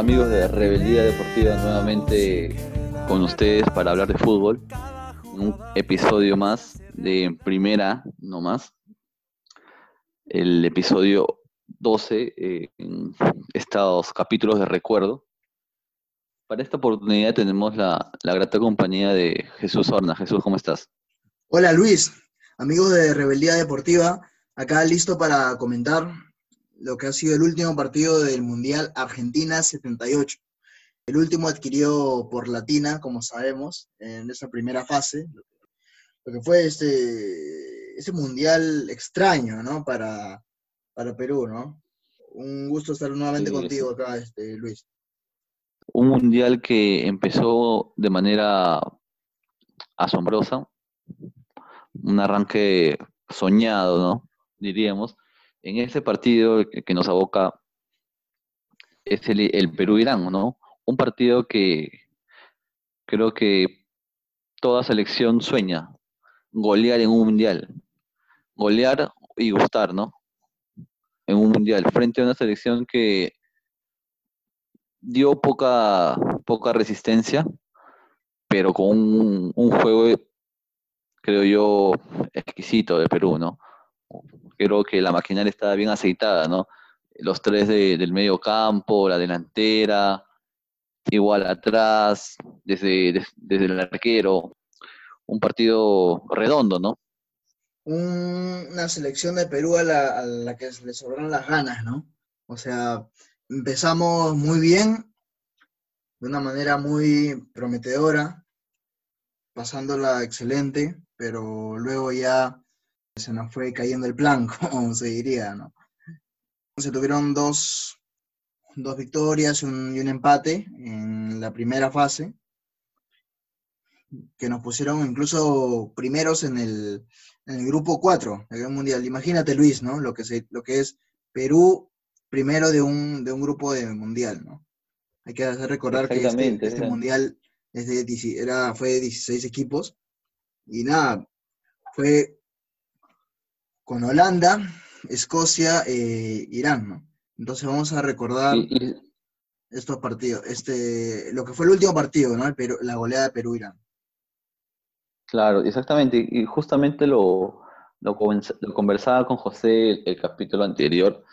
amigos de Rebeldía Deportiva nuevamente con ustedes para hablar de fútbol? Un episodio más de primera, no más. El episodio 12 eh, estos capítulos de recuerdo. Para esta oportunidad tenemos la, la grata compañía de Jesús Horna. Jesús, ¿cómo estás? Hola Luis, amigos de Rebeldía Deportiva, acá listo para comentar lo que ha sido el último partido del Mundial Argentina 78. El último adquirió por Latina, como sabemos, en esa primera fase, lo que fue este, ese Mundial extraño, ¿no? Para, para Perú, ¿no? Un gusto estar nuevamente Sí, contigo acá, este, Luis. Un mundial que empezó de manera asombrosa, un arranque soñado, ¿no? Diríamos. En ese partido que que nos aboca es el, el Perú-Irán, ¿no? Un partido que creo que toda selección sueña, golear en un mundial, golear y gustar, ¿no? En un mundial, frente a una selección que dio poca, poca resistencia, pero con un, un juego, creo yo, exquisito de Perú, ¿no? Creo que la maquinaria estaba bien aceitada, ¿no? Los tres de- del medio campo, la delantera, igual atrás, desde, des- desde el arquero, un partido redondo, ¿no? Un- una selección de Perú a la, a la que le sobraron las ganas, ¿no? O sea, empezamos muy bien, de una manera muy prometedora, pasándola excelente, pero luego ya se nos fue cayendo el plan, como se diría, ¿no? Se tuvieron dos, dos victorias y un, y un empate en la primera fase, que nos pusieron incluso primeros en el, en el grupo 4 del Mundial. Imagínate, Luis, ¿no? Lo que, se, lo que es Perú primero de un, de un grupo de Mundial, ¿no? Hay que hacer recordar que este, este. Mundial es de 10 era, fue de 16 equipos y nada, fue con Holanda, Escocia, eh, Irán, ¿no? Entonces vamos a recordar Y- y- estos partidos, este, lo que fue el último partido, ¿no? El Perú- la goleada de Perú-Irán. Claro, exactamente. Y justamente lo, lo, conversa- lo conversaba con José el, el capítulo anterior.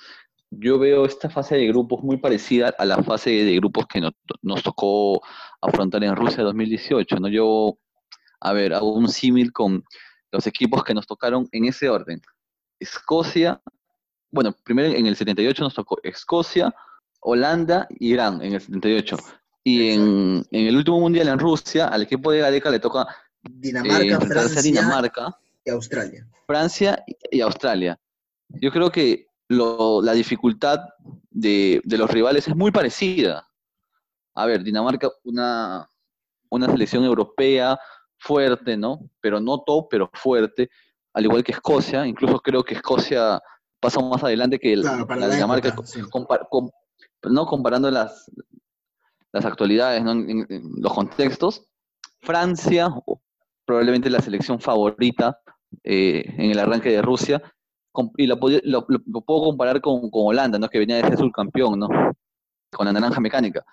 Yo veo esta fase de grupos muy parecida a la fase de grupos que nos, nos tocó afrontar en Rusia 2018, ¿no? Yo, a ver, hago un símil con los equipos que nos tocaron en ese orden. Escocia, bueno, primero en el 78 nos tocó Escocia, Holanda y Irán en el 78. Y en, en el último mundial en Rusia, al equipo de Gareca le toca eh, Dinamarca, Francia Dinamarca, y Australia. Francia y Australia. Yo creo que lo- la dificultad de, de los rivales es muy parecida. A ver, Dinamarca, una, una selección europea fuerte, ¿no? Pero no top, pero fuerte, al igual que Escocia. Incluso creo que Escocia pasa más adelante que el- Claro, para la la Dinamarca, época, sí. compa- com- no comparando las, las actualidades, ¿no? En- en- en los contextos. Francia, probablemente la selección favorita eh, en el arranque de Rusia, y lo- lo puedo comparar con, con Holanda, ¿no? que venía de ser subcampeón, ¿no? con la naranja mecánica.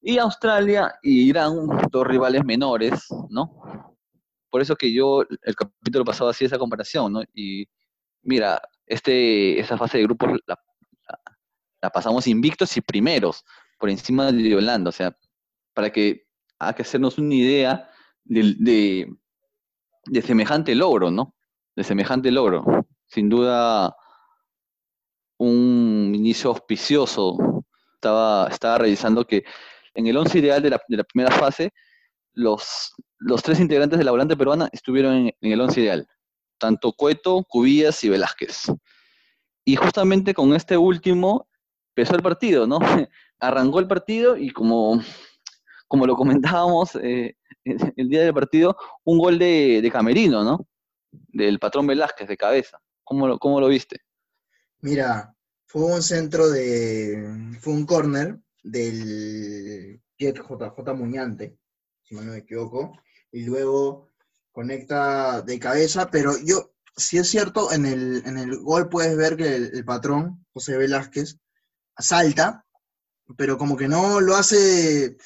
Y Australia y Irán, dos rivales menores, ¿no? Por eso que yo el capítulo pasado hacía esa comparación, ¿no? Y mira, este, esa fase de grupos la, la- pasamos invictos y primeros, por encima de Holanda, o sea, para que haga que hacernos una idea de, de, de semejante logro, ¿no? De semejante logro. Sin duda, un inicio auspicioso. Estaba, estaba revisando que en el once ideal de la, de la primera fase, los, los tres integrantes de la volante peruana estuvieron en, el once ideal. Tanto Cueto, Cubillas y Velázquez. Y justamente con este último empezó el partido, ¿no? Arrancó el partido y como, como lo comentábamos eh, el día del partido, un gol de, Camerino, ¿no? Del patrón Velázquez de cabeza. ¿Cómo lo, cómo lo viste? Mira, fue un centro de. Fue un córner del JJ Muñante, si no me equivoco, y luego conecta de cabeza, pero yo, si es cierto, en el, en el gol puedes ver que el, patrón, José Velázquez, salta, pero como que no lo hace,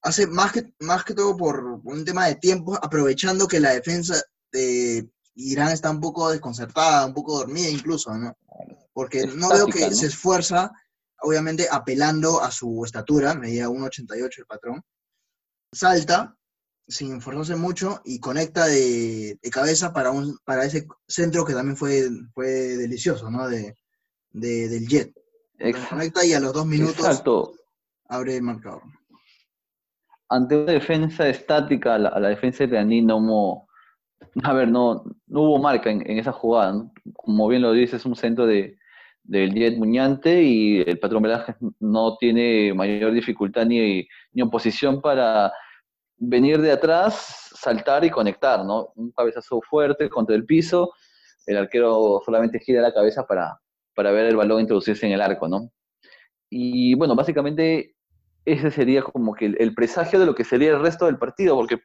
hace más que, más que todo por un tema de tiempo, aprovechando que la defensa de Irán está un poco desconcertada, un poco dormida incluso, ¿no? Porque no veo que se esfuerza, obviamente apelando a su estatura, medía 1,88 el patrón, salta sin esforzarse mucho y conecta de, cabeza para, un, para ese centro que también fue, fue delicioso, ¿no? De, del jet. Conecta y a los dos minutos abre el marcador. Ante una defensa estática, la, la defensa de no, a ver, no, no hubo marca en, esa jugada. Como bien lo dices, es un centro de, del Jet Muñante y el patrón Velázquez no tiene mayor dificultad ni, ni oposición para venir de atrás, saltar y conectar, ¿no? Un cabezazo fuerte contra el piso, el arquero solamente gira la cabeza para, para ver el balón introducirse en el arco, ¿no? Y bueno, básicamente ese sería como que el, presagio de lo que sería el resto del partido, porque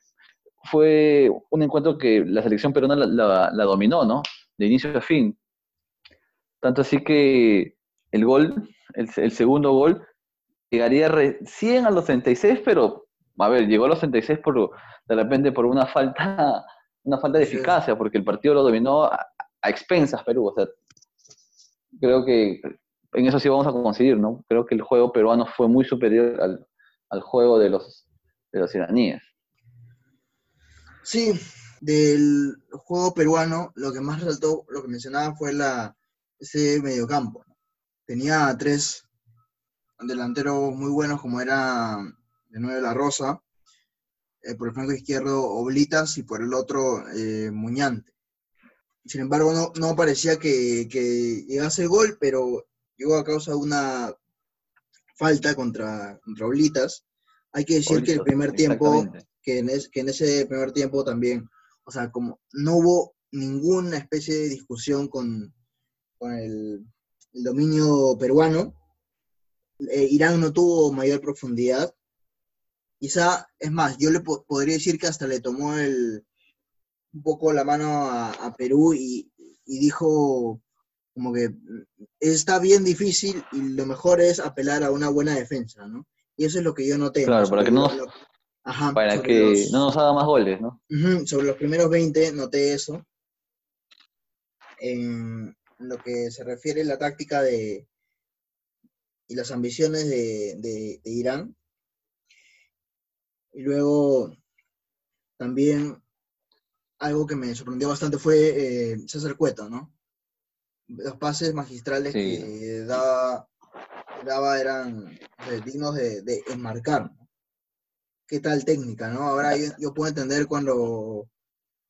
fue un encuentro que la selección peruana la, dominó, ¿no? De inicio a fin. Tanto así que el gol, el, el segundo gol, llegaría recién a los 36, pero a ver, llegó a los 66 por, de repente por una falta, una falta de eficacia, porque el partido lo dominó a, expensas Perú. O sea, creo que en eso sí vamos a conseguir, ¿no? Creo que el juego peruano fue muy superior al, juego de los, de los iraníes. Sí, del juego peruano, lo que más resaltó, lo que mencionaba fue la, ese mediocampo. Tenía tres delanteros muy buenos, como era de La Rosa, eh, por el flanco izquierdo Oblitas y por el otro eh, Muñante. Sin embargo, no, no parecía que, que, llegase el gol, pero llegó a causa de una falta contra, contra Oblitas. Hay que decir que el primer tiempo, que en, que en ese primer tiempo también, o sea, como no hubo ninguna especie de discusión con, con el, dominio peruano, eh, Irán no tuvo mayor profundidad, Quizá, es más, yo le podría decir que hasta le tomó el, un poco la mano a, Perú y, dijo como que está bien difícil y lo mejor es apelar a una buena defensa, ¿no? Y eso es lo que yo noté. Claro, para que, no, para que no nos haga más goles, ¿no? sobre los primeros 20 noté eso. En lo que se refiere a la táctica de y las ambiciones de Irán, y luego también algo que me sorprendió bastante fue eh, César Cueto, ¿no? Los pases magistrales que daba, daba eran dignos de, enmarcar. ¿Qué tal técnica, no? Ahora yo, puedo entender cuando,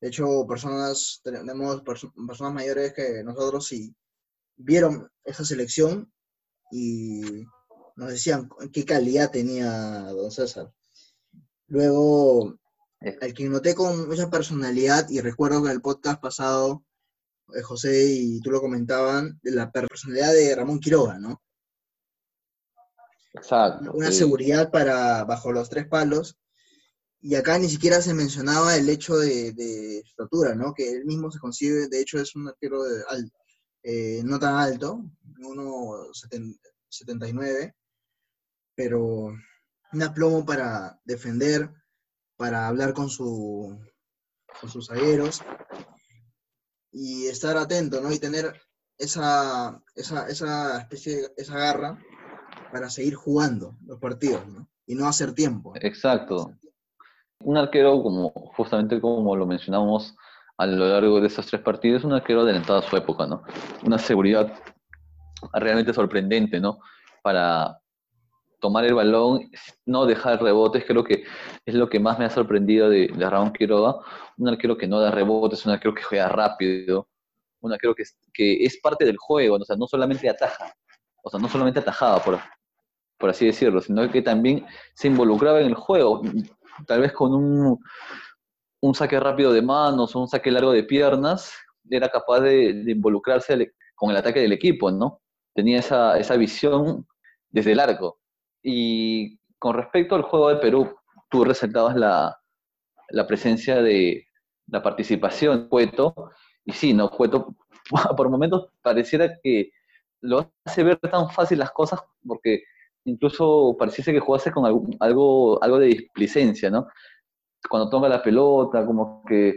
de hecho, personas, tenemos personas mayores que nosotros sí vieron esa selección y nos decían qué calidad tenía don César. Luego, al que noté con mucha personalidad, y recuerdo que en el podcast pasado, eh, José y tú lo comentaban, de la personalidad de Ramón Quiroga, ¿no? Exacto. Una seguridad para bajo los tres palos. Y acá ni siquiera se mencionaba el hecho de, de estatura, ¿no? Que él mismo se concibe, de hecho es un arquero de, eh, no tan alto, 1,79, pero un aplomo para defender, para hablar con, su, sus zagueros y estar atento, ¿no? Y tener esa, esa, esa especie, esa garra para seguir jugando los partidos, ¿no? Y no hacer tiempo. Exacto. Un arquero, como justamente como lo mencionamos a lo largo de esos tres partidos, un arquero adelantado a su época, ¿no? Una seguridad realmente sorprendente, ¿no? Para, tomar el balón, no dejar rebotes, creo que es lo que más me ha sorprendido de, de Quiroga. Un arquero que no da rebotes, un arquero que juega rápido, un arquero que, que es parte del juego, o sea, no solamente ataja, o sea, no solamente atajaba, por, por así decirlo, sino que también se involucraba en el juego, tal vez con un, un saque rápido de manos o un saque largo de piernas, era capaz de, involucrarse con el ataque del equipo, ¿no? Tenía esa, esa visión desde el arco. Y con respecto al juego de Perú, tú resaltabas la, la presencia de la participación de Cueto, y sí, ¿no? Cueto por momentos pareciera que lo hace ver tan fácil las cosas porque incluso pareciese que jugase con algo, algo de displicencia, ¿no? Cuando toma la pelota, como que,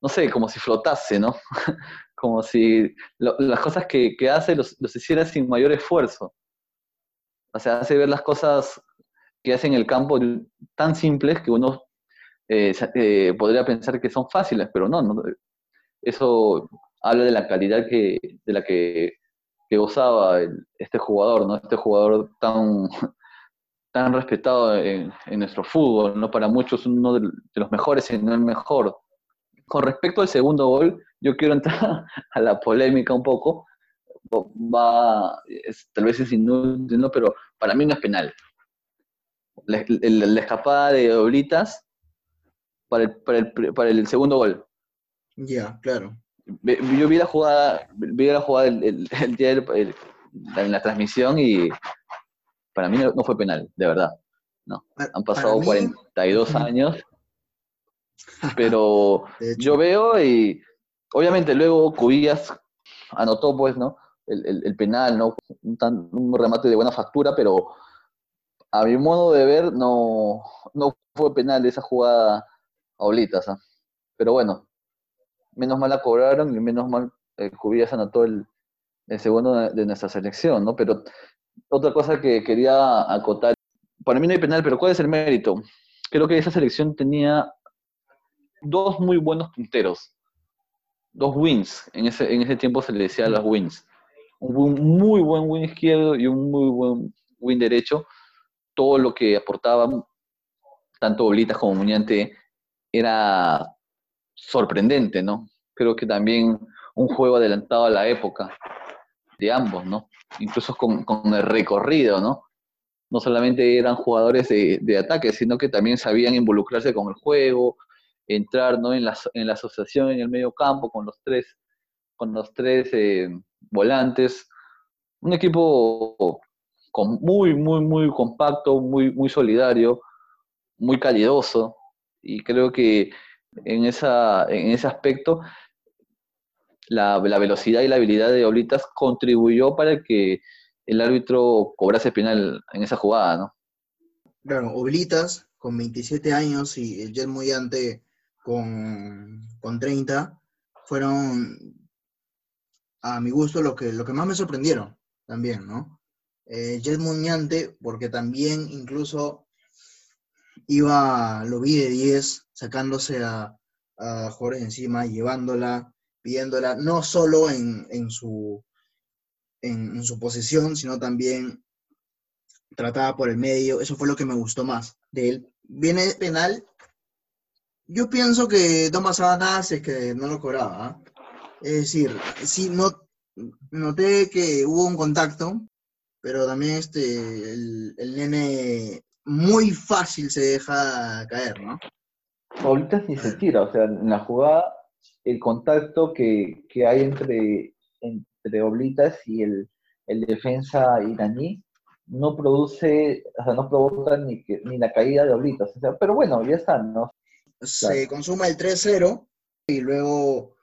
no sé, como si flotase, ¿no? como si las cosas que, hace los, los, hiciera sin mayor esfuerzo. O sea, hace ver las cosas que hace en el campo tan simples que uno eh, eh, podría pensar que son fáciles, pero no, no, eso habla de la calidad que, de la que, gozaba este jugador, ¿no? Este jugador tan, tan respetado en, nuestro fútbol, ¿no? Para muchos uno de, los mejores, y no el mejor. Con respecto al segundo gol, yo quiero entrar a la polémica un poco. Va, tal vez es inútil, pero para mí no es penal. La, escapada de Oblitas para el, para el, para el segundo gol. Ya, claro. Yo vi la jugada, vi la jugada el, día en la transmisión y para mí no, fue penal, de verdad. No. Han pasado 42 años, pero yo veo y obviamente luego Cubillas anotó pues, ¿no? El, penal, ¿no? Un, un, remate de buena factura, pero a mi modo de ver no, no fue penal esa jugada a Olitas. ¿ah? Pero bueno, menos mal la cobraron y menos mal eh, Cubillas anotó el, el segundo de, nuestra selección, ¿no? Pero otra cosa que quería acotar, para mí no hay penal, pero ¿cuál es el mérito? Creo que esa selección tenía dos muy buenos punteros, dos wins, en ese, en ese tiempo se le decía las wins, un muy buen win izquierdo y un muy buen win derecho, todo lo que aportaban, tanto Bolitas como Muñante, era sorprendente, ¿no? Creo que también un juego adelantado a la época de ambos, ¿no? Incluso con, el recorrido, ¿no? No solamente eran jugadores de, ataque, sino que también sabían involucrarse con el juego, entrar ¿no? en, la, en la asociación en el medio campo con los tres, con los tres eh, volantes. Un equipo muy, muy, muy compacto, muy, muy solidario, muy calidoso. Y creo que en, esa, en ese aspecto, la, velocidad y la habilidad de Oblitas contribuyó para que el árbitro cobrase penal en esa jugada, ¿no? Claro, Oblitas con 27 años y el Jet con, con 30 fueron, a mi gusto, lo que, lo que más me sorprendieron también, ¿no? Eh, Jet Muñante, porque también incluso iba, lo vi de 10, sacándose a, a encima, llevándola, pidiéndola, no solo en, en su, en, su posición, sino también tratada por el medio. Eso fue lo que me gustó más de él. Viene penal. Yo pienso que no pasaba nada si es que no lo cobraba. ¿ah? Es decir, sí, no, noté que hubo un contacto, pero también este, el, el nene muy fácil se deja caer, ¿no? Ahorita ni se tira, o sea, en la jugada, el contacto que, hay entre, entre Oblitas y el, defensa iraní no produce, o sea, no provoca ni, ni la caída de Oblitas. O sea, pero bueno, ya está, ¿no? Se consuma el 3-0 y luego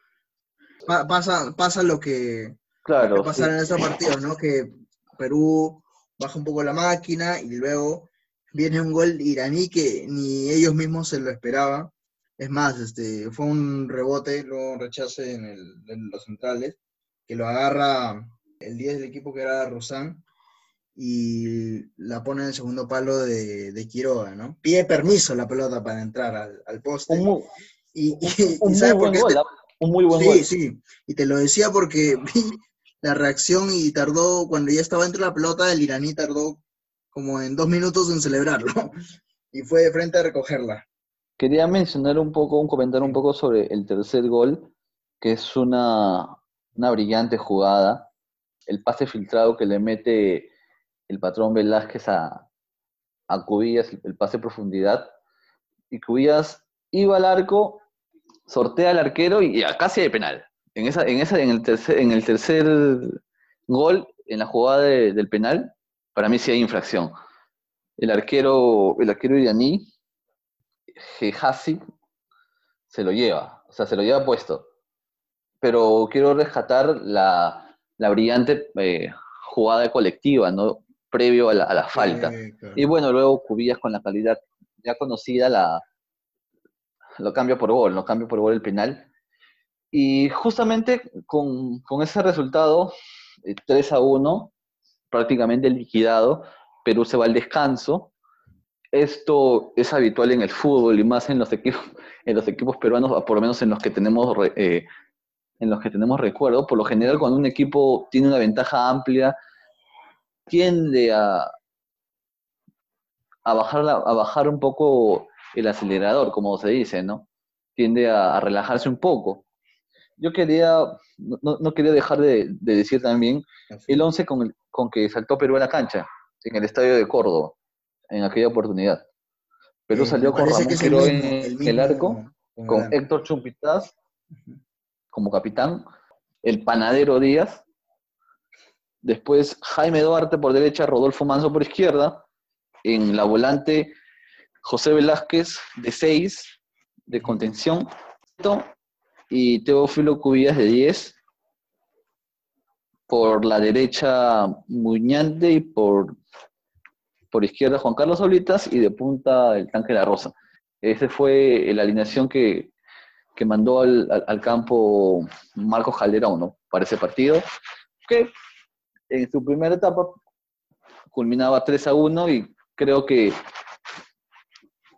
pasa, pasa lo que, claro, pasa en ese partido, ¿no? Que Perú baja un poco la máquina y luego viene un gol iraní que ni ellos mismos se lo esperaban. Es más, este, fue un rebote, luego un rechace en, los centrales, que lo agarra el 10 del equipo que era Rosan y la pone en el segundo palo de, de Quiroga, ¿no? Pide permiso la pelota para entrar al, poste. Un muy, y, muy buen gol, ¿ah? Un muy buen sí, Sí, sí, y te lo decía porque vi la reacción y tardó, cuando ya estaba entre la pelota, el iraní tardó como en dos minutos en celebrarlo. y fue de frente a recogerla. Quería mencionar un poco, un comentario un poco sobre el tercer gol, que es una, una brillante jugada. El pase filtrado que le mete el patrón Velázquez a, a Cubillas, el pase profundidad. Y Cubillas iba al arco, sortea al arquero y, casi de penal. En, esa, en, esa, en, el tercer, en el tercer gol, en la jugada del penal, para mí sí hay infracción. el arquero, el arquero iraní, Gehazi, se lo lleva, o sea, se lo lleva puesto. Pero quiero rescatar la, brillante eh, jugada colectiva, ¿no? Previo a la, falta. Y bueno, luego Cubillas con la calidad ya conocida la, lo cambia por gol, lo cambia por gol el penal. Y justamente con, ese resultado, 3 eh, a 1, prácticamente liquidado, Perú se va al descanso. Esto es habitual en el fútbol y más en los equipos, en los equipos peruanos, por lo menos en los que tenemos eh, en los que tenemos recuerdo. Por lo general, cuando un equipo tiene una ventaja amplia, tiende a, a, bajar, a bajar un poco el acelerador, como se dice, ¿no? Tiende a, relajarse un poco. Yo quería, no, quería dejar de, decir también el 11 con, con que saltó Perú en la cancha, en el estadio de Córdoba, en aquella oportunidad. Perú salió con Ramón en el, arco, con Héctor Chumpitaz como capitán, el panadero Díaz, después Jaime Duarte por derecha, Rodolfo Manso por izquierda, en la volante José Velázquez de 6 de contención y Teófilo Cubillas de 10 por la derecha Muñante y por, por izquierda Juan Carlos Solitas y de punta el tanque de la Rosa. Esa fue la alineación que, mandó al, campo Marcos Calderón ¿no? para ese partido, que en su primera etapa culminaba 3 a 1 y creo que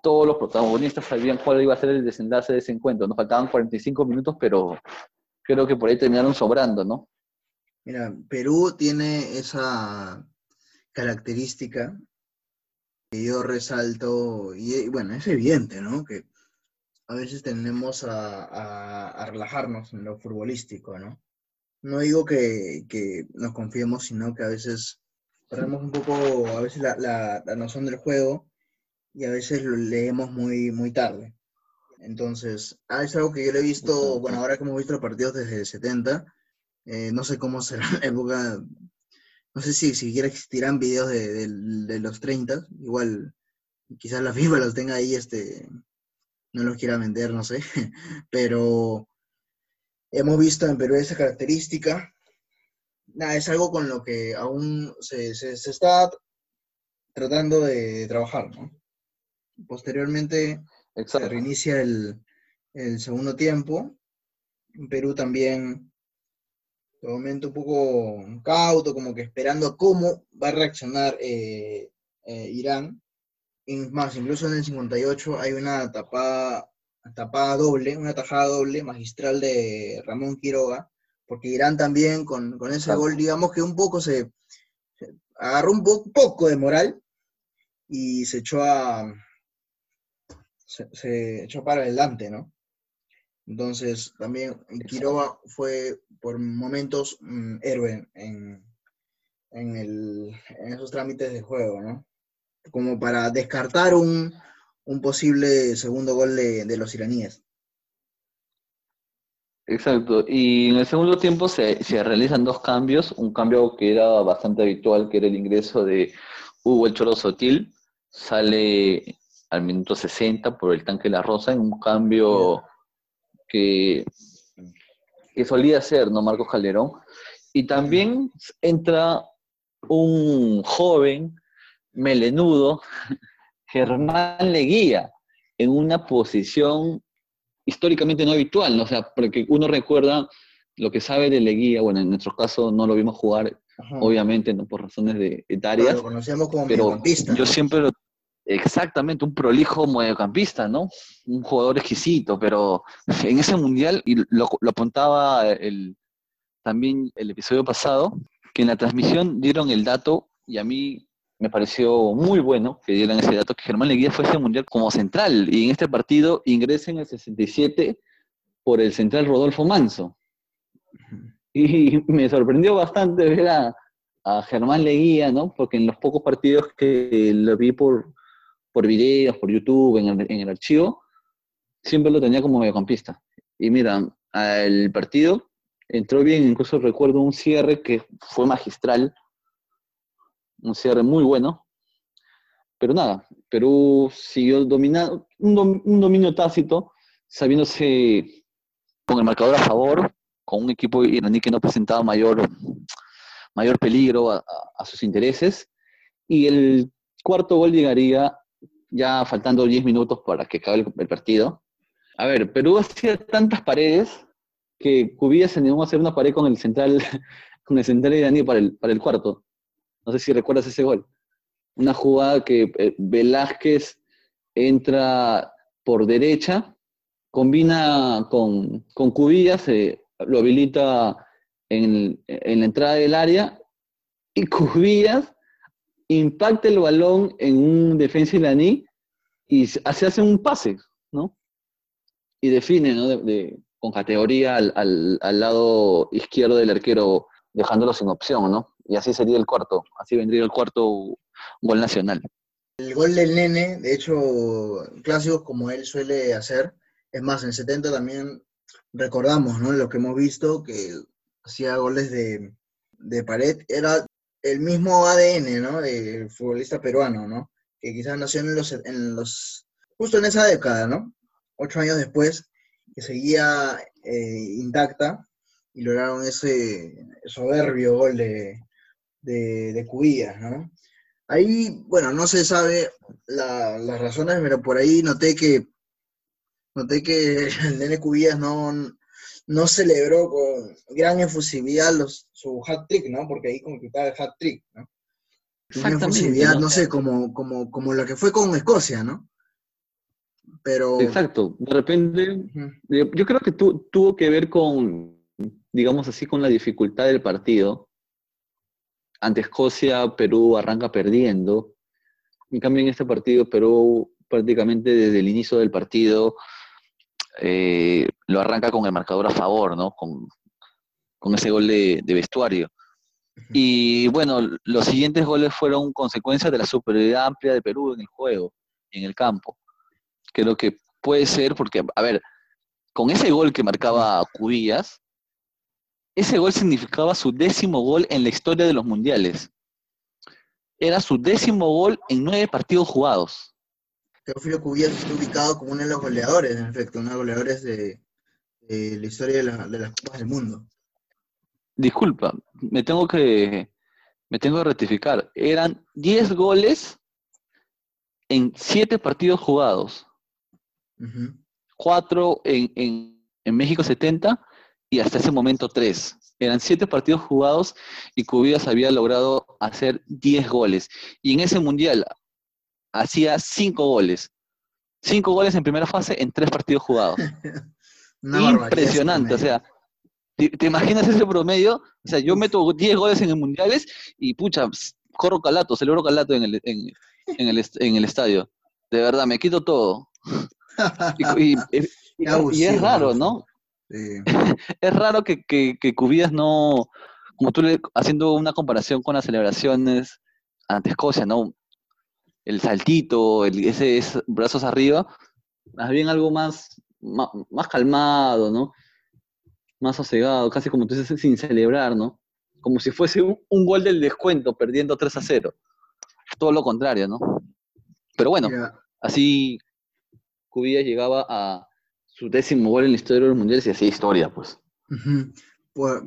todos los protagonistas sabían cuál iba a ser el desenlace de ese encuentro. Nos faltaban 45 minutos, pero creo que por ahí terminaron sobrando, ¿no? Mira, Perú tiene esa característica que yo resalto, y bueno, es evidente, ¿no? Que a veces tendemos a, relajarnos en lo futbolístico, ¿no? No digo que, nos confiemos, sino que a veces perdemos un poco, a veces la, la noción del juego y a veces lo leemos muy, muy tarde. Entonces, ah, es algo que yo le he visto, bueno, ahora que hemos visto los partidos desde el 70, eh, no sé cómo será la época, no sé si siquiera existirán videos de, de, los 30, igual quizás la FIFA los tenga ahí, este, no los quiera vender, no sé, pero hemos visto en Perú esa característica. Nada, es algo con lo que aún se, se, se está tratando de trabajar, ¿no? Posteriormente se reinicia el, segundo tiempo. Perú también, de momento un poco cauto, como que esperando cómo va a reaccionar eh, eh, Irán. más, incluso en el 58 hay una tapada, tapada doble, una tajada doble magistral de Ramón Quiroga, porque Irán también con, ese gol, digamos que un poco se, agarró un poco de moral y se echó a, se, echó para adelante, ¿no? Entonces, también Quiroga fue por momentos mm, héroe en, esos trámites de juego, ¿no? Como para descartar un, posible segundo gol de, los iraníes. Exacto, y en el segundo tiempo se, se, realizan dos cambios, un cambio que era bastante habitual, que era el ingreso de Hugo El Choro Sotil, sale al minuto 60 por el tanque La Rosa en un cambio que, que solía hacer, ¿no? Marcos Calderón. Y también entra un joven melenudo, Germán Leguía, en una posición históricamente no habitual, ¿no? o sea, porque uno recuerda lo que sabe de Leguía, bueno, en nuestro caso no lo vimos jugar, obviamente, no por razones de etarias. lo conocíamos como pero yo siempre lo, Exactamente, un prolijo mediocampista, ¿no? Un jugador exquisito, pero en ese mundial, y lo, apuntaba el, también el episodio pasado, que en la transmisión dieron el dato, y a mí me pareció muy bueno que dieran ese dato, que Germán Leguía fue ese mundial como central, y en este partido ingresa en el 67 por el central Rodolfo Manso. Y me sorprendió bastante ver a Germán Leguía, ¿no? Porque en los pocos partidos que lo vi por, por videos, por YouTube, en el, archivo, siempre lo tenía como mediocampista. Y mira, el partido entró bien, incluso recuerdo un cierre que fue magistral, un cierre muy bueno, pero nada, Perú siguió dominando, un, un dominio tácito, sabiéndose con el marcador a favor, con un equipo iraní que no presentaba mayor, mayor peligro a, sus intereses. Y el cuarto gol llegaría ya faltando 10 minutos para que acabe el, partido. A ver, Perú hacía tantas paredes que Cubillas se animó a hacer una pared con el central, con el central iraní para el, para el cuarto. No sé si recuerdas ese gol. Una jugada que eh, Velázquez entra por derecha, combina con, con Cubillas, eh, lo habilita en, la entrada del área y Cubillas impacta el balón en un defensa iraní y se hace un pase, ¿no? Y define, ¿no? con categoría al, al, lado izquierdo del arquero, dejándolo sin opción, ¿no? Y así sería el cuarto, así vendría el cuarto gol nacional. El gol del nene, de hecho, clásicos como él suele hacer, es más, en 70 también recordamos, ¿no? Lo que hemos visto, que hacía goles de, pared, era el mismo ADN, ¿no? Del futbolista peruano, ¿no? Que quizás nació en los, en los, justo en esa década, ¿no? Ocho años después, que seguía eh, intacta y lograron ese soberbio gol de, de, de Cubillas, ¿no? Ahí, bueno, no se sabe las razones, pero por ahí noté que noté que el Nene Cubillas no, no celebró con gran efusividad los, su hat trick, ¿no? Porque ahí completaba el hat trick, ¿no? Una efusividad, no sé, como, como, como la que fue con Escocia, ¿no? Pero... Exacto, de repente, yo creo que tuvo que ver con, digamos así, con la dificultad del partido. Ante Escocia, Perú arranca perdiendo. En cambio, en este partido, Perú prácticamente desde el inicio del partido eh, lo arranca con el marcador a favor, ¿no? Con, ese gol de, vestuario. Y bueno, los siguientes goles fueron consecuencia de la superioridad amplia de Perú en el juego, en el campo. Creo que puede ser porque, a ver, con ese gol que marcaba Cubillas, ese gol significaba su décimo gol en la historia de los mundiales. Era su décimo gol en nueve partidos jugados. Teófilo Cubillas está ubicado como uno de los goleadores, en efecto, uno de los goleadores de, la historia de, las Copas del Mundo. Disculpa, me tengo que, me tengo que rectificar. Eran 10 goles en 7 partidos jugados. 4 en, México 70 y hasta ese momento 3. Eran 7 partidos jugados y Cubillas había logrado hacer 10 goles. Y en ese mundial, hacía cinco goles. Cinco goles en primera fase en tres partidos jugados. Impresionante, o sea, ¿te, imaginas ese promedio? O sea, yo meto 10 goles en el mundiales y pucha, corro calato, celebro calato en el, en, el, en el estadio. De verdad, me quito todo. Y, es raro, ¿no? es raro que, que, que Cubillas no, como tú le, haciendo una comparación con las celebraciones ante Escocia, ¿no? El saltito, el, ese, brazos arriba, más bien algo más, más, calmado, ¿no? Más sosegado, casi como tú dices, sin celebrar, ¿no? Como si fuese un, gol del descuento, perdiendo 3 a 0. Todo lo contrario, ¿no? Pero bueno, así Cubillas llegaba a su décimo gol en la historia de los mundiales y hacía historia, pues. pues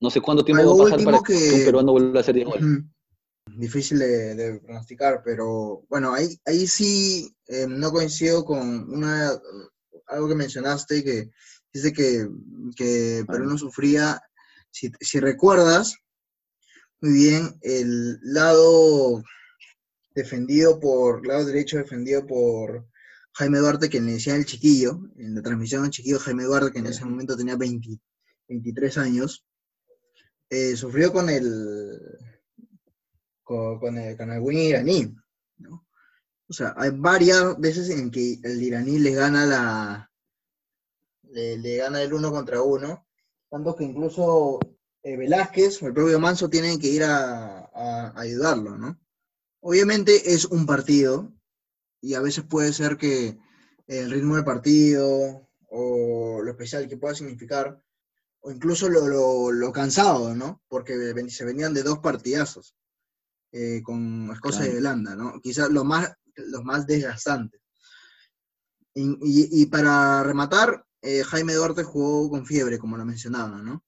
no sé cuánto tiempo va a pasar para que, un peruano vuelva a hacer 10 goles difícil de, pronosticar, pero bueno, ahí, ahí sí eh, no coincido con una, algo que mencionaste, que dice que, que Perú no sufría, si, recuerdas, muy bien, el lado defendido por, lado derecho defendido por Jaime Duarte, que le decía el chiquillo, en la transmisión el chiquillo Jaime Duarte, que en ese momento tenía 23 años, eh, sufrió con el, con, el, con iraní, ¿no? O sea, hay varias veces en que el iraní le gana la le, gana el uno contra uno, tanto que incluso eh, Velázquez o el propio Manso tienen que ir a, ayudarlo, ¿no? Obviamente es un partido y a veces puede ser que el ritmo del partido o lo especial que pueda significar, o incluso lo, lo cansado, ¿no? Porque se venían de dos partidazos. Eh, con Escocia y Holanda, ¿no? Quizás los más, los más desgastantes. Y, para rematar, eh, Jaime Duarte jugó con fiebre, como lo mencionaba, ¿no?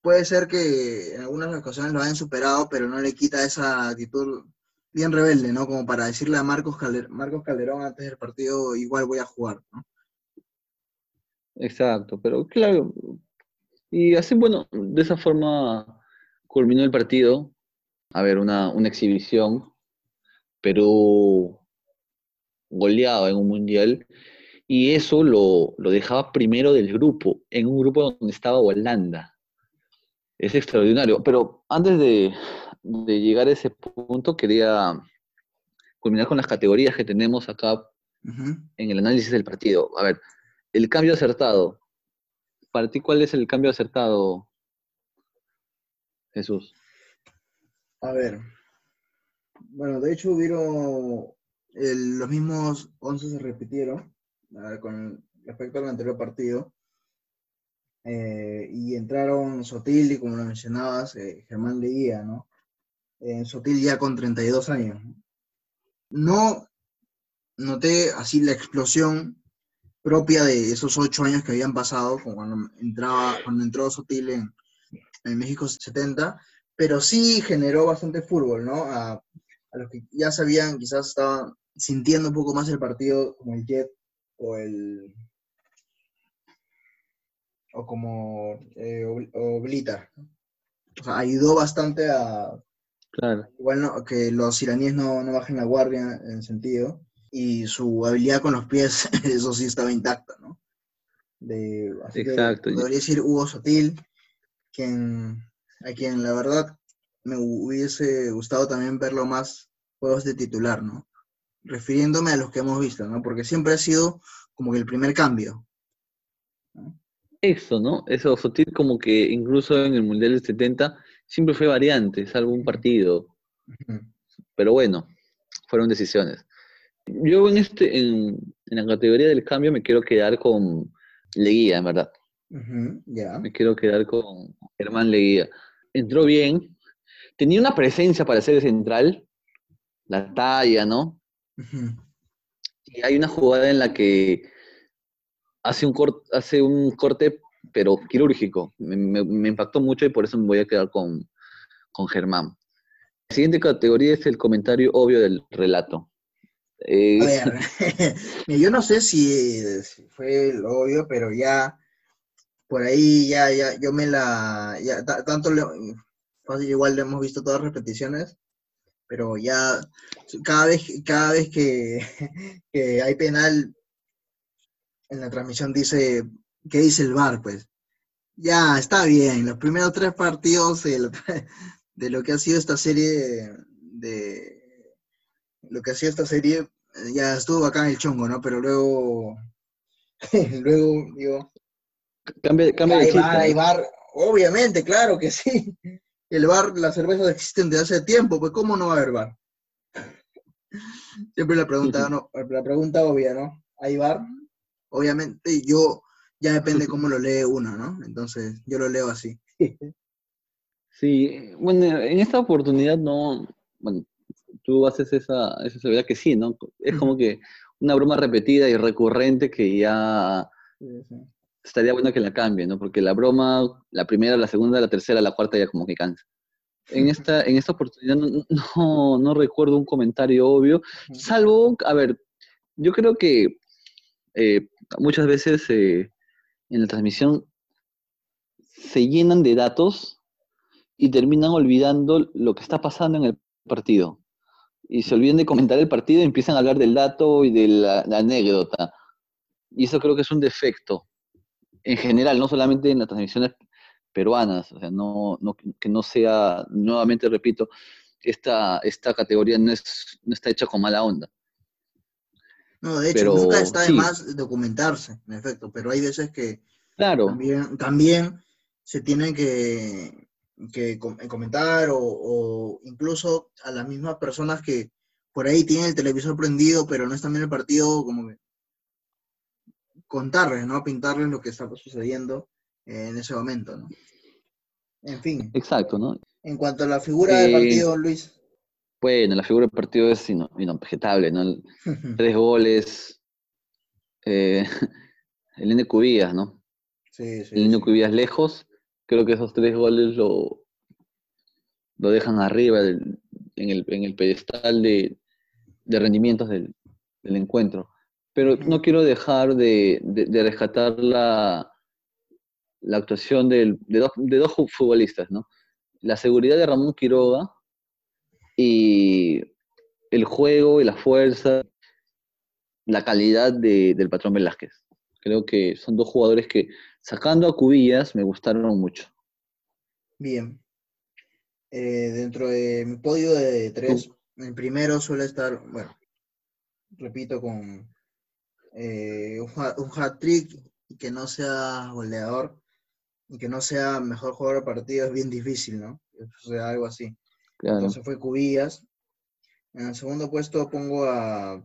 Puede ser que en algunas ocasiones lo hayan superado, pero no le quita esa actitud bien rebelde, ¿no? Como para decirle a Marcos, Marcos Calderón antes del partido, igual voy a jugar, ¿no? Exacto, pero claro, y así, bueno, de esa forma culminó el partido. A ver, una, una exhibición. Perú goleado en un mundial. Y eso lo, lo dejaba primero del grupo, en un grupo donde estaba Holanda. Es extraordinario. Pero antes de, de llegar a ese punto, quería culminar con las categorías que tenemos acá en el análisis del partido. A ver, el cambio acertado. Para ti, ¿cuál es el cambio acertado, Jesús? A ver. Bueno, de hecho hubieron los mismos 11 se repitieron con respecto al anterior partido. Eh, y entraron Sotil y como lo mencionabas, eh, Germán Leguía, ¿no? en Sotil ya con 32 años. No noté así la explosión propia de esos ocho años que habían pasado, cuando entraba, cuando entró Sotil en, en México 70, pero sí generó bastante fútbol, ¿no? A, a, los que ya sabían, quizás estaban sintiendo un poco más el partido, como el Jet o el. o como eh, Oblita. O sea, ayudó bastante a, Claro. Igual que los iraníes no, no, bajen la guardia en sentido. Y su habilidad con los pies, eso sí estaba intacta, ¿no? De, Exacto. podría decir Hugo Sotil, quien, a quien la verdad me hubiese gustado también verlo más juegos de titular, ¿no? Refiriéndome a los que hemos visto, ¿no? Porque siempre ha sido como que el primer cambio. Eso, ¿no? Eso, Sotil como que incluso en el Mundial del 70 siempre fue variante, salvo un partido. Pero bueno, fueron decisiones. Yo en este, en, la categoría del cambio me quiero quedar con Leguía, en verdad. Me quiero quedar con Germán Leguía. Entró bien, tenía una presencia para ser central, la talla, ¿no? Y hay una jugada en la que hace un, hace un corte pero quirúrgico. Me, impactó mucho y por eso me voy a quedar con, con Germán. La siguiente categoría es el comentario obvio del relato. Eh, a ver, yo no sé si, fue lo obvio, pero ya por ahí ya, ya yo me la, ya, tanto le, igual le hemos visto todas las repeticiones, pero ya cada vez, cada vez que, hay penal en la transmisión dice ¿qué dice el VAR? Pues ya, está bien. Los primeros tres partidos de lo, que ha sido esta serie, de lo que ha sido esta serie, ya estuvo acá en el chongo, ¿no? Pero luego, luego, digo... Cambia, cambia de hay bar, obviamente, claro que sí. El bar, las cervezas existen desde hace tiempo, pues ¿cómo no va a haber bar? Siempre la pregunta, no, la pregunta obvia, ¿no? ¿Hay bar? Obviamente, yo ya depende cómo lo lee uno, ¿no? Entonces, yo lo leo así. Sí, bueno, en esta oportunidad no, bueno, tú haces esa, esa seguridad que sí, ¿no? Es como que una broma repetida y recurrente que ya estaría bueno que la cambie, ¿no? Porque la broma, la primera, la segunda, la tercera, la cuarta ya como que cansa. En esta, en esta oportunidad no, no, recuerdo un comentario obvio, salvo, a ver, yo creo que eh, muchas veces eh, en la transmisión se llenan de datos y terminan olvidando lo que está pasando en el partido. Y se olvidan de comentar el partido y empiezan a hablar del dato y de la, anécdota. Y eso creo que es un defecto en general, no solamente en las transmisiones peruanas, o sea, no, que no sea, nuevamente repito, esta, esta categoría no, es, no está hecha con mala onda. No, de hecho, nunca está de más documentarse, en efecto, pero hay veces que claro. también, se tienen que, comentar o, incluso a las mismas personas que por ahí tienen el televisor prendido, pero no están viendo el partido, como que contarles, ¿no? Pintarles lo que está sucediendo en ese momento, ¿no? En fin. Exacto, ¿no? En cuanto a la figura del eh, partido, Luis, Bueno, la figura del partido es inobjetable, ¿no? Tres goles. Eh, el N. Cubillas, ¿no? Sí, sí. El N. Cubillas lejos. Creo que esos tres goles lo, lo dejan arriba en, el, pedestal de, rendimientos del, encuentro. Pero no quiero dejar de, rescatar la, la actuación de, dos, de dos futbolistas, ¿no? La seguridad de Ramón Quiroga y el juego y la fuerza, la calidad del patrón Velázquez. Creo que son dos jugadores que, sacando a Cubillas, me gustaron mucho. Bien. Eh, dentro de mi podio de tres, el primero suele estar, bueno, repito, con eh, un, hat-trick y que no sea goleador y que no sea mejor jugador de partido es bien difícil, ¿no? O sea, algo así. Entonces fue Cubillas. En el segundo puesto pongo a.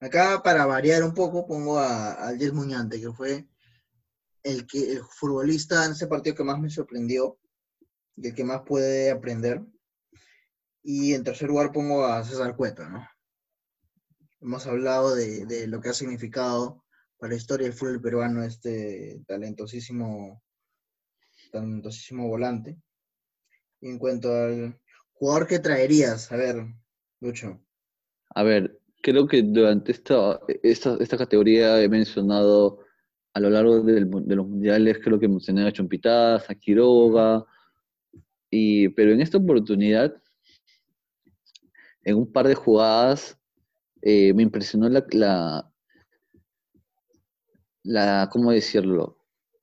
Acá, para variar un poco, pongo a, al Muñante, que fue el, que, el futbolista en ese partido que más me sorprendió y el que más puede aprender. Y en tercer lugar pongo a César Cueta, ¿no? Hemos hablado de, de lo que ha significado para la historia del fútbol peruano este talentosísimo, talentosísimo volante. Y en cuanto al jugador que traerías, a ver, Lucho. A ver, creo que durante esta, esta, categoría he mencionado a lo largo de los mundiales, creo que mencioné a Chompitaz, a Quiroga, y, pero en esta oportunidad, en un par de jugadas, eh, me impresionó la, la, ¿cómo decirlo?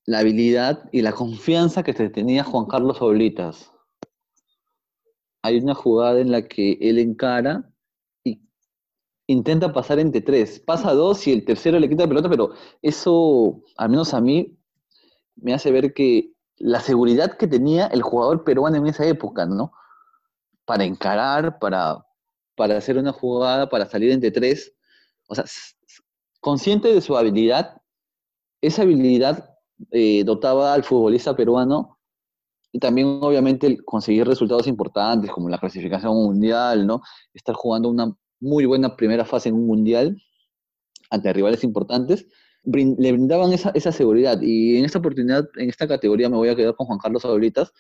La habilidad y la confianza que tenía Juan Carlos Oblitas hay una jugada en la que él encara y intenta pasar entre tres. Pasa dos y el tercero le quita la pelota, pero eso, al menos a mí, me hace ver que la seguridad que tenía el jugador peruano en esa época, ¿no? Para encarar, para, para hacer una jugada, para salir entre tres. O sea, consciente de su habilidad, esa habilidad eh, dotaba al futbolista peruano y también obviamente conseguir resultados importantes como la clasificación mundial, ¿no? Estar jugando una muy buena primera fase en un mundial ante rivales importantes, le brindaban esa, seguridad. Y en esta oportunidad, en esta categoría, me voy a quedar con Juan Carlos Abuelitas.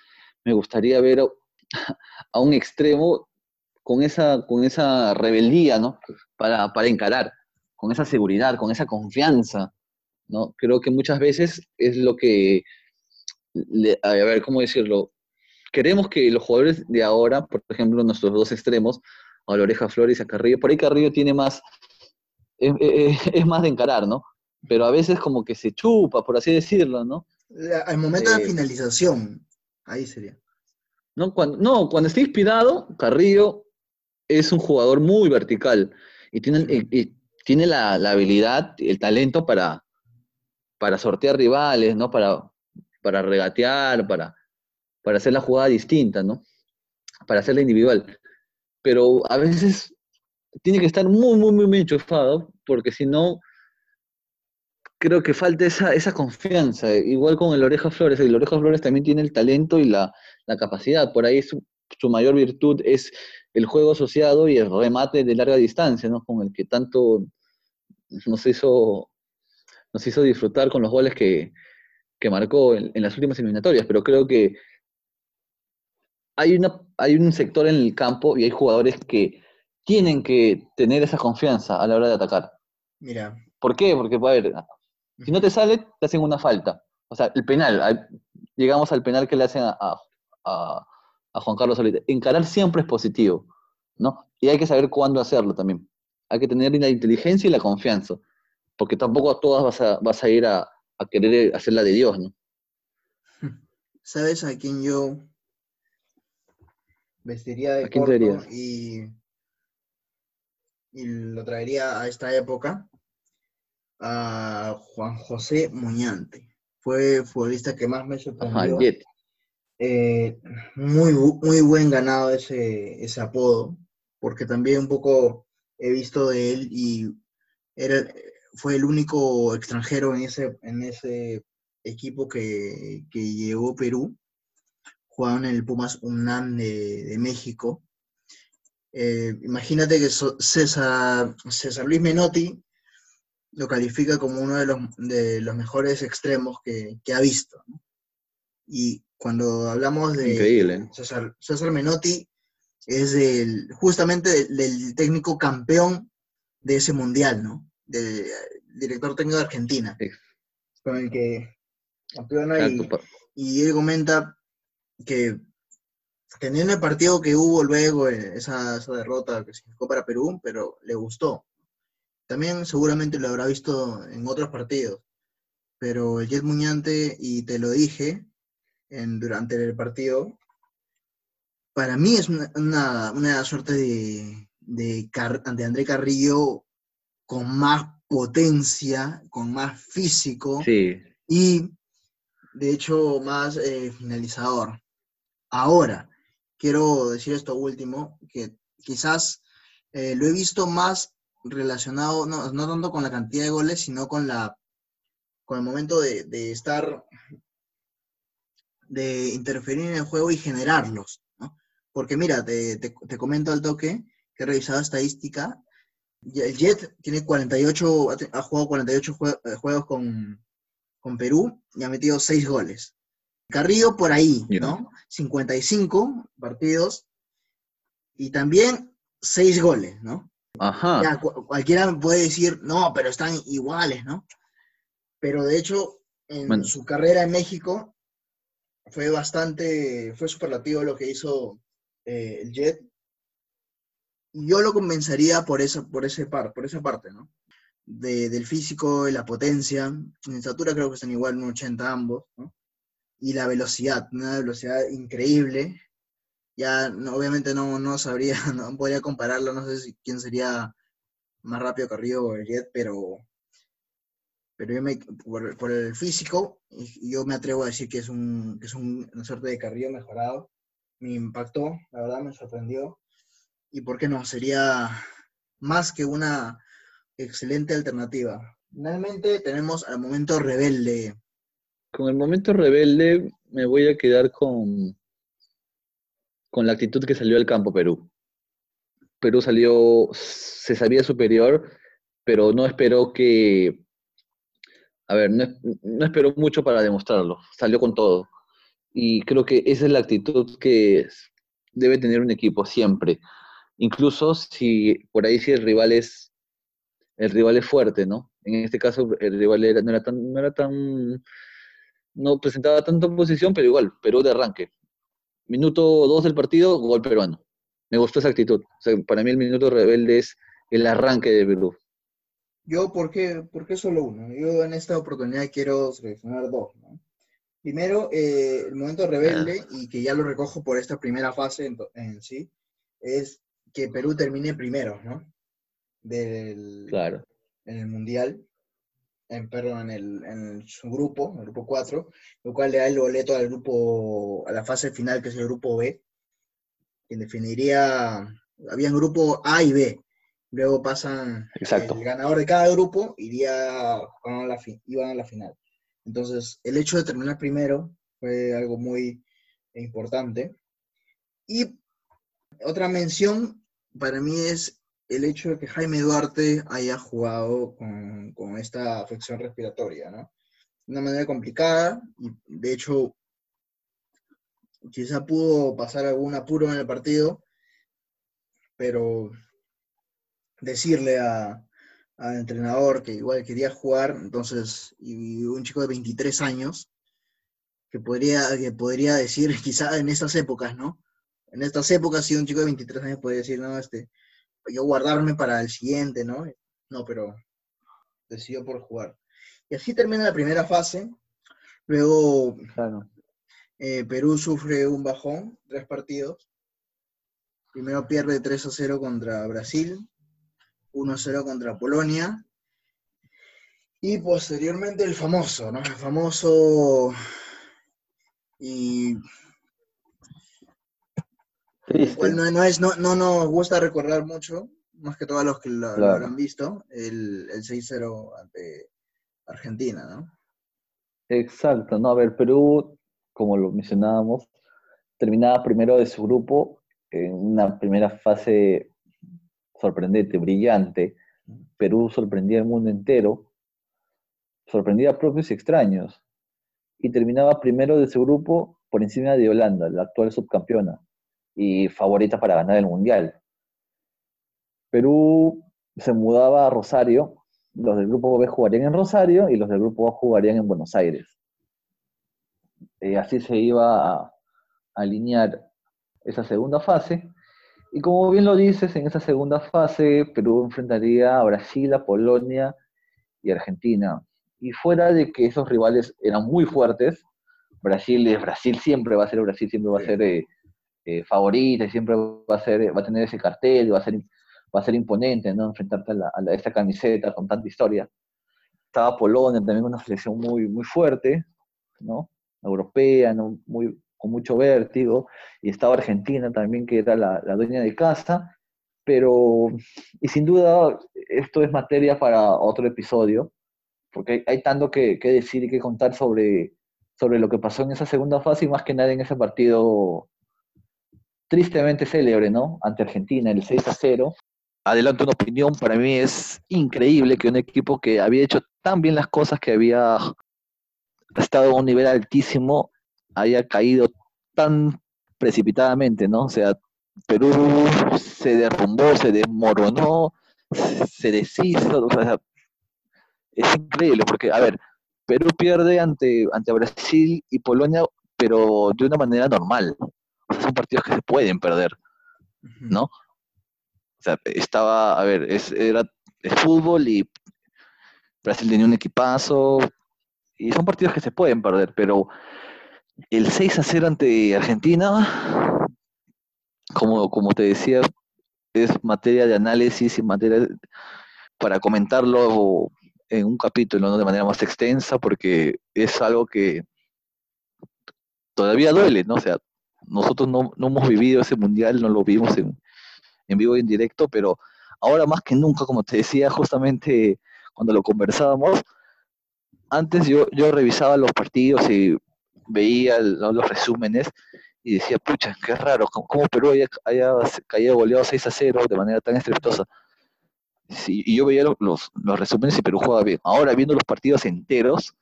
Me gustaría ver a, un extremo con esa, con esa rebeldía, ¿no? Para, para encarar, con esa seguridad, con esa confianza, ¿no? Creo que muchas veces es lo que a ver, ¿cómo decirlo? Queremos que los jugadores de ahora, por ejemplo, nuestros dos extremos, a la oreja Flores y a Carrillo, por ahí Carrillo tiene más, es, más de encarar, ¿no? Pero a veces como que se chupa, por así decirlo, ¿no? Al momento de la eh, finalización, ahí sería. No cuando, no, cuando está inspirado, Carrillo es un jugador muy vertical y tiene, tiene la, habilidad, el talento para, para sortear rivales, ¿no? Para, para regatear, para, para hacer la jugada distinta, ¿no? Para hacerla individual. Pero a veces tiene que estar muy, muy, muy, muy enchufado, porque si no, creo que falta esa, esa confianza. Igual con el Oreja Flores, el Oreja Flores también tiene el talento y la, capacidad. Por ahí su, su, mayor virtud es el juego asociado y el remate de larga distancia, ¿no? Con el que tanto nos hizo, nos hizo disfrutar con los goles que, que marcó en, las últimas eliminatorias, pero creo que hay, una, hay un sector en el campo y hay jugadores que tienen que tener esa confianza a la hora de atacar. Mira. ¿Por qué? Porque, a ver, si no te sale, te hacen una falta. O sea, el penal, llegamos al penal que le hacen a, Juan Carlos Solita. Encarar siempre es positivo, ¿no? Y hay que saber cuándo hacerlo también. Hay que tener la inteligencia y la confianza, porque tampoco a todas vas a, vas a ir a, a querer hacerla de Dios, ¿no? ¿Sabes a quién yo vestiría de corto y, y lo traería a esta época? A Juan José Muñante. Fue el futbolista que más me sorprendió. Eh, muy, muy buen ganado ese, ese apodo, porque también un poco he visto de él y era, fue el único extranjero en ese, en ese equipo que, que llegó Perú. Jugaban en el Pumas UNAM de, México. Eh, imagínate que César, César Luis Menotti lo califica como uno de los, de los mejores extremos que, ha visto. Y cuando hablamos de César, César, Menotti, es el, justamente del, técnico campeón de ese mundial, ¿no? Del director técnico de Argentina, con el que campeona y, y él comenta que teniendo el partido que hubo luego, eh, esa, esa derrota que significó para Perú, pero le gustó. También seguramente lo habrá visto en otros partidos, pero el Jet Muñante, y te lo dije en, durante el partido, para mí es una, suerte de, de, de, André Carrillo con más potencia, con más físico y de hecho más eh, finalizador. Ahora, quiero decir esto último, que quizás eh, lo he visto más relacionado, no, no, tanto con la cantidad de goles, sino con la con el momento de, de estar, de interferir en el juego y generarlos. Porque mira, te, te, comento al toque que he revisado estadística. El Jet tiene 48, ha jugado 48 eh, juegos con, con Perú y ha metido 6 goles. Carrillo por ahí, ¿no? 55 partidos y también 6 goles, ¿no? Ajá. cualquiera puede decir, no, pero están iguales, ¿no? Pero de hecho, en su carrera en México fue bastante, fue superlativo lo que hizo eh, el Jet. Yo lo convencería por esa, por ese par, por esa parte, ¿no? De, del físico, y la potencia. En estatura creo que están igual, un 80 ambos, ¿no? Y la velocidad, una velocidad increíble ya obviamente no, no sabría, no podría compararlo, no sé quién sería más rápido Carrillo o el Jet, pero, pero yo me, por, el físico, yo me atrevo a decir que es, un, que es un, una suerte de Carrillo mejorado. Me impactó, la verdad me sorprendió. Y por qué no, sería más que una excelente alternativa. Finalmente tenemos al momento rebelde. Con el momento rebelde me voy a quedar con, con la actitud que salió al campo Perú. Perú salió, se sabía superior, pero no esperó que, a ver, no, esperó mucho para demostrarlo, salió con todo. Y creo que esa es la actitud que debe tener un equipo siempre. Incluso si por ahí si el rival es, el rival es fuerte, ¿no? En este caso el rival no, era tan, no era tan, no presentaba tanta posición, pero igual, Perú de arranque. Minuto 2 del partido, gol peruano. Me gustó esa actitud. para mí el minuto rebelde es el arranque de Perú. Yo, ¿por qué, ¿por qué solo uno? Yo en esta oportunidad quiero seleccionar dos. Primero, eh, el momento rebelde, ah. y que ya lo recojo por esta primera fase en, sí, es que Perú termine primero, ¿no? Del, claro. En el Mundial en, perdón, en, el, en su grupo, el grupo 4, lo cual le da el boleto al grupo, a la fase final, que es el grupo B, que definiría, había un grupo A y B, luego pasan, Exacto. el ganador de cada grupo iría a la, iban a la final. Entonces, el hecho de terminar primero fue algo muy importante. Y otra mención para mí es el hecho de que Jaime Duarte haya jugado con, esta afección respiratoria, ¿no? De una manera complicada, y de hecho, quizá pudo pasar algún apuro en el partido, pero decirle al entrenador que igual quería jugar, entonces, y un chico de 23 años, que podría, que podría decir, quizá en estas épocas, ¿no? En estas épocas, si un chico de 23 años podría decir, no, este, yo guardarme para el siguiente, ¿no? No, pero decidió por jugar. Y así termina la primera fase. Luego eh, Perú sufre un bajón, tres partidos. Primero pierde 3 a 0 contra Brasil, 1 a 0 contra Polonia. Y posteriormente el famoso, ¿no? El famoso y bueno, no, es, no, no nos gusta recordar mucho, más que todos los que lo, habrán visto, el, el 6-0 ante Argentina, ¿no? Exacto, no, a ver, Perú, como lo mencionábamos, terminaba primero de su grupo, en una primera fase sorprendente, brillante. Perú sorprendía al mundo entero, sorprendía a propios y extraños, y terminaba primero de su grupo por encima de Holanda, la actual subcampeona, y favorita para ganar el Mundial. Perú se mudaba a Rosario, los del grupo B jugarían en Rosario y los del grupo A jugarían en Buenos Aires. Y así se iba a alinear esa segunda fase. Y como bien lo dices, en esa segunda fase Perú enfrentaría a Brasil, a Polonia y Argentina. Y fuera de que esos rivales eran muy fuertes, Brasil es Brasil, siempre va a ser Brasil, siempre va a ser eh, eh, favorita, siempre va a, ser, va a tener ese cartel, va a ser, va a ser imponente, ¿no? Enfrentarte a, a, esta camiseta con tanta historia. Estaba Polonia, también una selección muy, muy fuerte, ¿no? Europea, ¿no? Muy, con mucho vértigo, y estaba Argentina también, que era la, dueña de casa, pero, y sin duda, esto es materia para otro episodio, porque hay, tanto que, decir y que contar sobre, sobre lo que pasó en esa segunda fase y más que nada en ese partido tristemente célebre, ¿no? Ante Argentina, el 6 a 0. Adelanto una opinión, para mí es increíble que un equipo que había hecho tan bien las cosas, que había estado a un nivel altísimo, haya caído tan precipitadamente, ¿no? O sea, Perú se derrumbó, se desmoronó, se deshizo, o sea, es increíble porque, a ver, Perú pierde ante, ante Brasil y Polonia, pero de una manera normal. O sea, son partidos que se pueden perder, ¿no? O sea, estaba, a ver, es, era es fútbol y Brasil tenía un equipazo, y son partidos que se pueden perder, pero el 6 a 0 ante Argentina, como, como te decía, es materia de análisis y materia para comentarlo en un capítulo de manera más extensa, porque es algo que todavía duele, ¿no? O sea, nosotros no, hemos vivido ese mundial, no lo vimos en, en vivo y en directo, pero ahora más que nunca, como te decía justamente cuando lo conversábamos, antes yo, yo revisaba los partidos y veía los resúmenes y decía, pucha, qué raro, ¿cómo, Perú haya, haya, goleado 6 a 0 de manera tan estrepitosa? y yo veía los, los, resúmenes y Perú jugaba bien. Ahora, viendo los partidos enteros,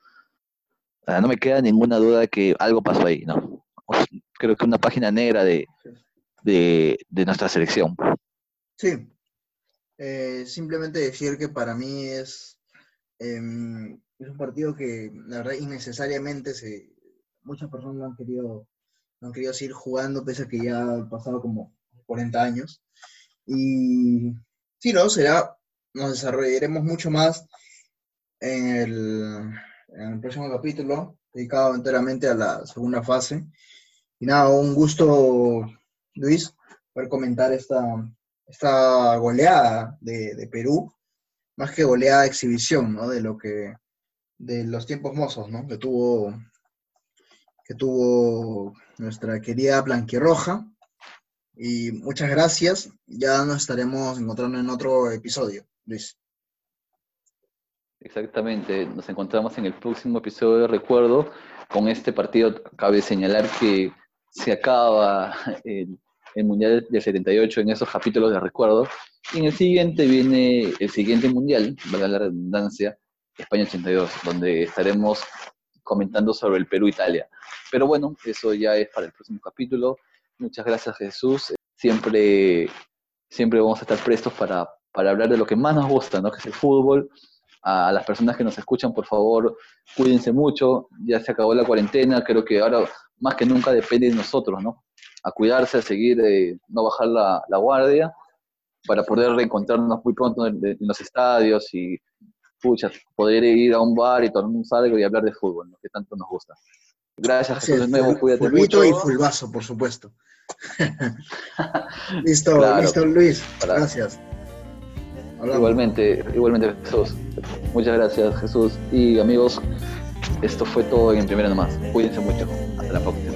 no me queda ninguna duda de que algo pasó ahí, ¿no? Creo que una página negra de, de, nuestra selección. Sí. Eh, simplemente decir que para mí es em, es un partido que, la verdad, innecesariamente se, muchas personas no han querido, han querido seguir jugando, pese a que ya ha pasado como 40 años. Y sí, ¿no? Será, nos desarrollaremos mucho más en el, en el próximo capítulo, dedicado enteramente a la segunda fase. Y nada, un gusto, Luis, poder comentar esta, esta goleada de, de Perú, más que goleada exhibición, ¿no? De lo que de los tiempos mozos, ¿no? Que tuvo, que tuvo nuestra querida Blanquirroja. Y muchas gracias. Ya nos estaremos encontrando en otro episodio, Luis. Exactamente. Nos encontramos en el próximo episodio de Recuerdo. Con este partido cabe señalar que se acaba el, el Mundial del 78 en esos capítulos de Recuerdo. Y en el siguiente viene el siguiente Mundial, valga la redundancia, España 82, donde estaremos comentando sobre el Perú-Italia. Pero bueno, eso ya es para el próximo capítulo. Muchas gracias Jesús. Siempre, siempre vamos a estar prestos para, para hablar de lo que más nos gusta, ¿no? que es el fútbol. A las personas que nos escuchan, por favor, cuídense mucho. Ya se acabó la cuarentena, creo que ahora más que nunca depende de nosotros, ¿no? A cuidarse, a seguir, eh, no bajar la, la, guardia, para poder reencontrarnos muy pronto en, en los estadios y pucha, poder ir a un bar y tomar algo y hablar de fútbol, lo que tanto nos gusta. Gracias, Jesús, de nuevo, cuídate mucho. y fulbazo, por supuesto. listo, listo, Luis. Gracias. Igualmente, igualmente, Jesús. Muchas gracias, Jesús. Y amigos, esto fue todo en primera nomás. Cuídense mucho. Hasta la próxima.